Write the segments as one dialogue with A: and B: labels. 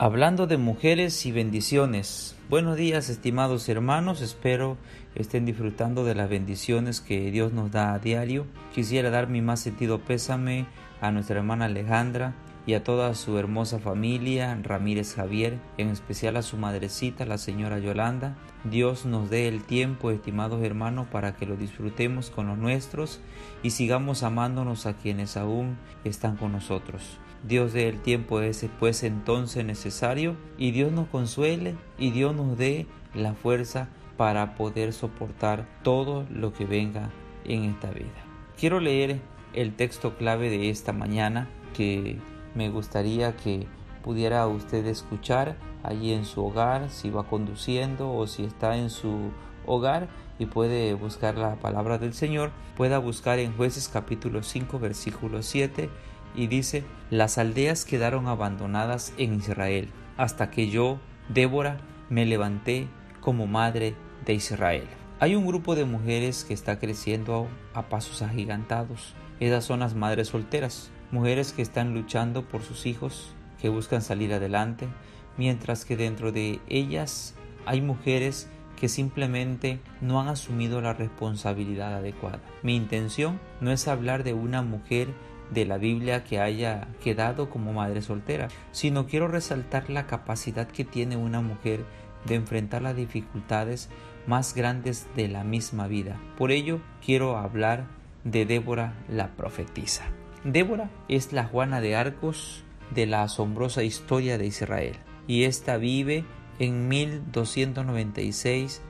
A: Hablando de mujeres y bendiciones. Buenos días estimados hermanos, espero estén disfrutando de las bendiciones que Dios nos da a diario. Quisiera dar mi más sentido pésame a nuestra hermana Alejandra y a toda su hermosa familia, Ramírez Javier, en especial a su madrecita, la señora Yolanda. Dios nos dé el tiempo, estimados hermanos, para que lo disfrutemos con los nuestros y sigamos amándonos a quienes aún están con nosotros. Dios dé el tiempo ese pues entonces necesario y Dios nos consuele y Dios nos dé la fuerza para poder soportar todo lo que venga en esta vida. Quiero leer el texto clave de esta mañana que me gustaría que pudiera usted escuchar allí en su hogar, si va conduciendo o si está en su hogar y puede buscar la palabra del Señor, pueda buscar en jueces capítulo 5 versículo 7 y dice, las aldeas quedaron abandonadas en Israel, hasta que yo, Débora, me levanté como madre de Israel. Hay un grupo de mujeres que está creciendo a pasos agigantados. Esas son las madres solteras, mujeres que están luchando por sus hijos, que buscan salir adelante, mientras que dentro de ellas hay mujeres que simplemente no han asumido la responsabilidad adecuada. Mi intención no es hablar de una mujer de la Biblia que haya quedado como madre soltera, sino quiero resaltar la capacidad que tiene una mujer de enfrentar las dificultades más grandes de la misma vida. Por ello quiero hablar de Débora la profetisa. Débora es la Juana de Arcos de la asombrosa historia de Israel y ésta vive en 1296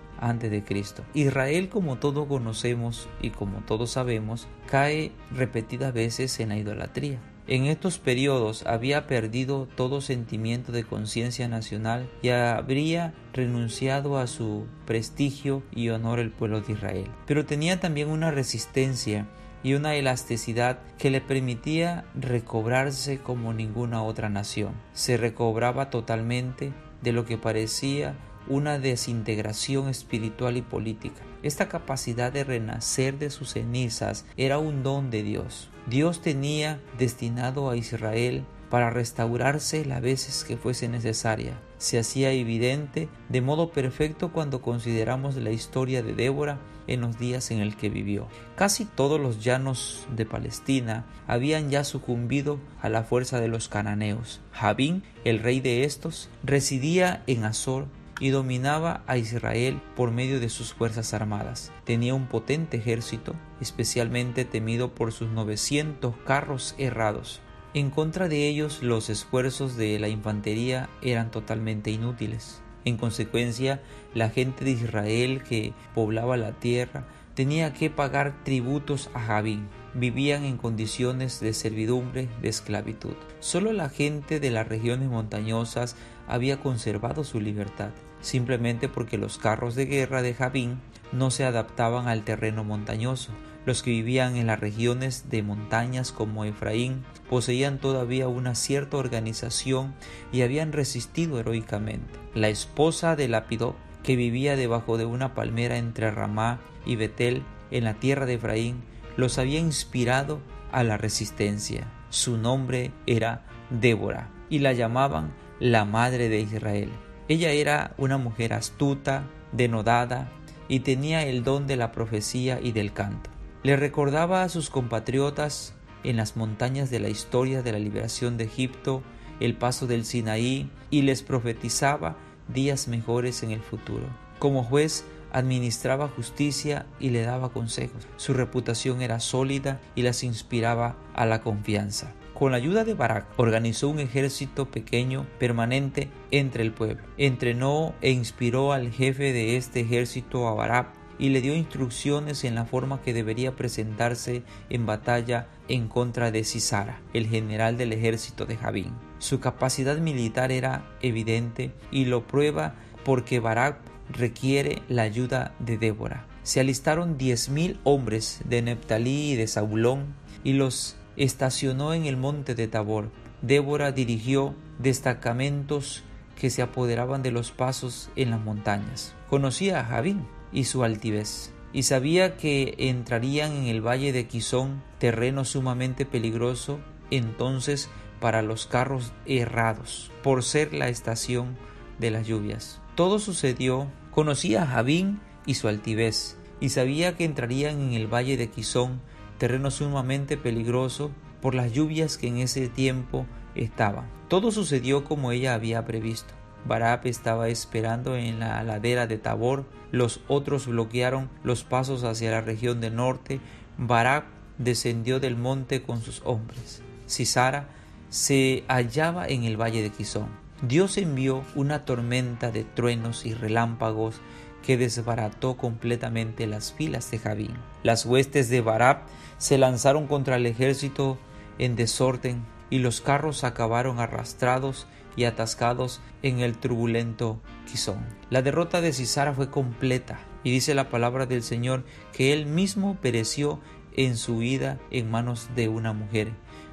A: Cristo. Israel, como todos conocemos y como todos sabemos, cae repetidas veces en la idolatría. En estos periodos había perdido todo sentimiento de conciencia nacional y habría renunciado a su prestigio y honor el pueblo de Israel. Pero tenía también una resistencia y una elasticidad que le permitía recobrarse como ninguna otra nación. Se recobraba totalmente de lo que parecía una desintegración espiritual y política. Esta capacidad de renacer de sus cenizas era un don de Dios. Dios tenía destinado a Israel para restaurarse las veces que fuese necesaria. Se hacía evidente de modo perfecto cuando consideramos la historia de Débora en los días en el que vivió. Casi todos los llanos de Palestina habían ya sucumbido a la fuerza de los cananeos. Jabín, el rey de estos, residía en Azor y dominaba a Israel por medio de sus fuerzas armadas. Tenía un potente ejército, especialmente temido por sus 900 carros errados. En contra de ellos los esfuerzos de la infantería eran totalmente inútiles. En consecuencia, la gente de Israel que poblaba la tierra tenía que pagar tributos a Javín. Vivían en condiciones de servidumbre, de esclavitud. Solo la gente de las regiones montañosas había conservado su libertad simplemente porque los carros de guerra de Javín no se adaptaban al terreno montañoso. Los que vivían en las regiones de montañas como Efraín poseían todavía una cierta organización y habían resistido heroicamente. La esposa de Lapidó, que vivía debajo de una palmera entre Ramá y Betel en la tierra de Efraín, los había inspirado a la resistencia. Su nombre era Débora y la llamaban la madre de Israel. Ella era una mujer astuta, denodada y tenía el don de la profecía y del canto. Le recordaba a sus compatriotas en las montañas de la historia de la liberación de Egipto, el paso del Sinaí y les profetizaba días mejores en el futuro. Como juez administraba justicia y le daba consejos. Su reputación era sólida y las inspiraba a la confianza. Con la ayuda de Barak organizó un ejército pequeño permanente entre el pueblo. Entrenó e inspiró al jefe de este ejército a Barak y le dio instrucciones en la forma que debería presentarse en batalla en contra de Sisara, el general del ejército de Javín. Su capacidad militar era evidente y lo prueba porque Barak requiere la ayuda de Débora. Se alistaron diez mil hombres de Neptalí y de Saulón y los estacionó en el monte de Tabor. Débora dirigió destacamentos que se apoderaban de los pasos en las montañas. Conocía a Javín y su altivez, y sabía que entrarían en el valle de Quizón, terreno sumamente peligroso. Entonces para los carros errados, por ser la estación de las lluvias. Todo sucedió, conocía a Javín y su altivez, y sabía que entrarían en el valle de Quizón, terreno sumamente peligroso por las lluvias que en ese tiempo estaban. Todo sucedió como ella había previsto. Barab estaba esperando en la ladera de Tabor, los otros bloquearon los pasos hacia la región del norte, Barab descendió del monte con sus hombres. Sisara se hallaba en el valle de Quizón. Dios envió una tormenta de truenos y relámpagos que desbarató completamente las filas de Javín. Las huestes de Barab se lanzaron contra el ejército en desorden y los carros acabaron arrastrados y atascados en el turbulento Quizón. La derrota de Cisara fue completa y dice la palabra del Señor que él mismo pereció en su huida en manos de una mujer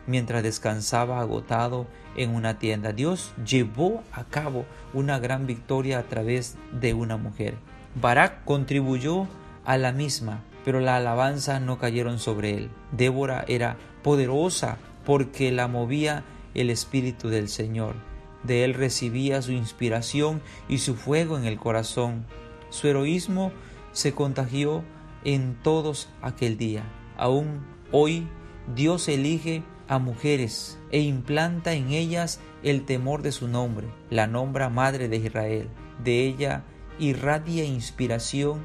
A: mientras descansaba agotado en una tienda. Dios llevó a cabo una gran victoria a través de una mujer. Barak contribuyó a la misma, pero la alabanza no cayeron sobre él. Débora era poderosa porque la movía el Espíritu del Señor. De él recibía su inspiración y su fuego en el corazón. Su heroísmo se contagió en todos aquel día. Aún hoy Dios elige a mujeres e implanta en ellas el temor de su nombre. La nombra Madre de Israel. De ella irradia inspiración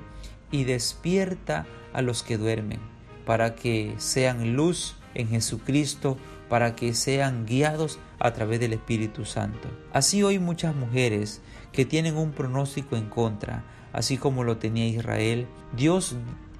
A: y despierta a los que duermen, para que sean luz en Jesucristo para que sean guiados a través del Espíritu Santo. Así hoy muchas mujeres que tienen un pronóstico en contra, así como lo tenía Israel, Dios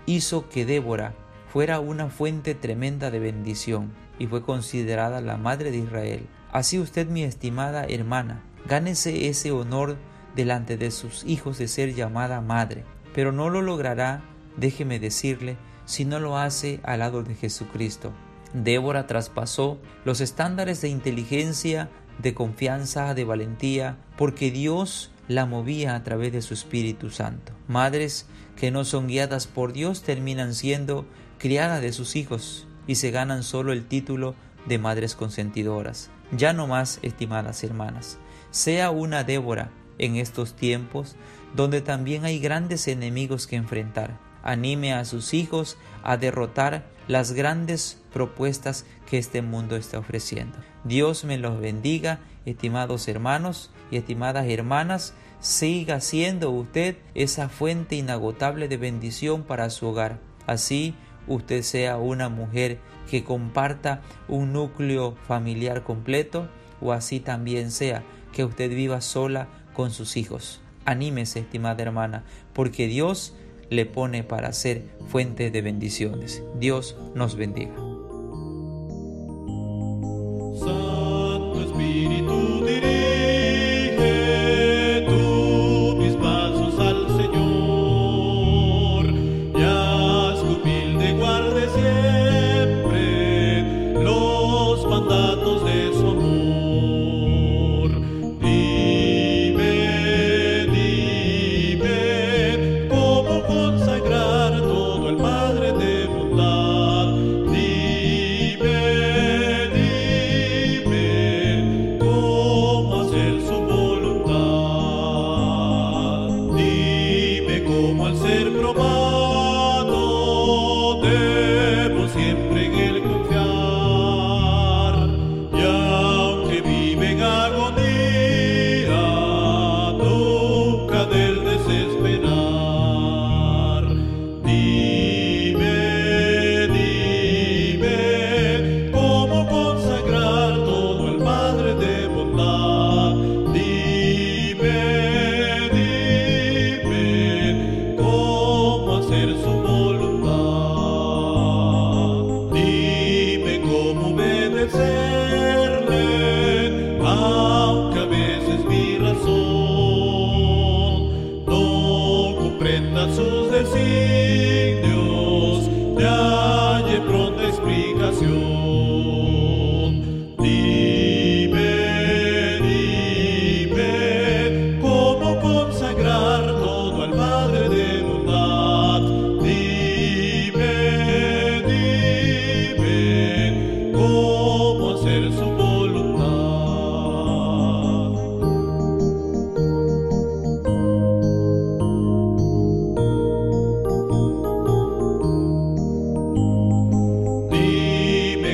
A: hizo que Débora fuera una fuente tremenda de bendición y fue considerada la madre de Israel. Así usted, mi estimada hermana, gánese ese honor delante de sus hijos de ser llamada madre, pero no lo logrará, déjeme decirle, si no lo hace al lado de Jesucristo. Débora traspasó los estándares de inteligencia, de confianza, de valentía, porque Dios la movía a través de su Espíritu Santo. Madres que no son guiadas por Dios terminan siendo criadas de sus hijos y se ganan solo el título de madres consentidoras. Ya no más, estimadas hermanas, sea una Débora en estos tiempos donde también hay grandes enemigos que enfrentar. Anime a sus hijos a derrotar las grandes propuestas que este mundo está ofreciendo. Dios me los bendiga, estimados hermanos y estimadas hermanas. Siga siendo usted esa fuente inagotable de bendición para su hogar. Así usted sea una mujer que comparta un núcleo familiar completo o así también sea que usted viva sola con sus hijos. Anímese, estimada hermana, porque Dios le pone para ser fuente de bendiciones. Dios nos bendiga.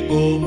A: people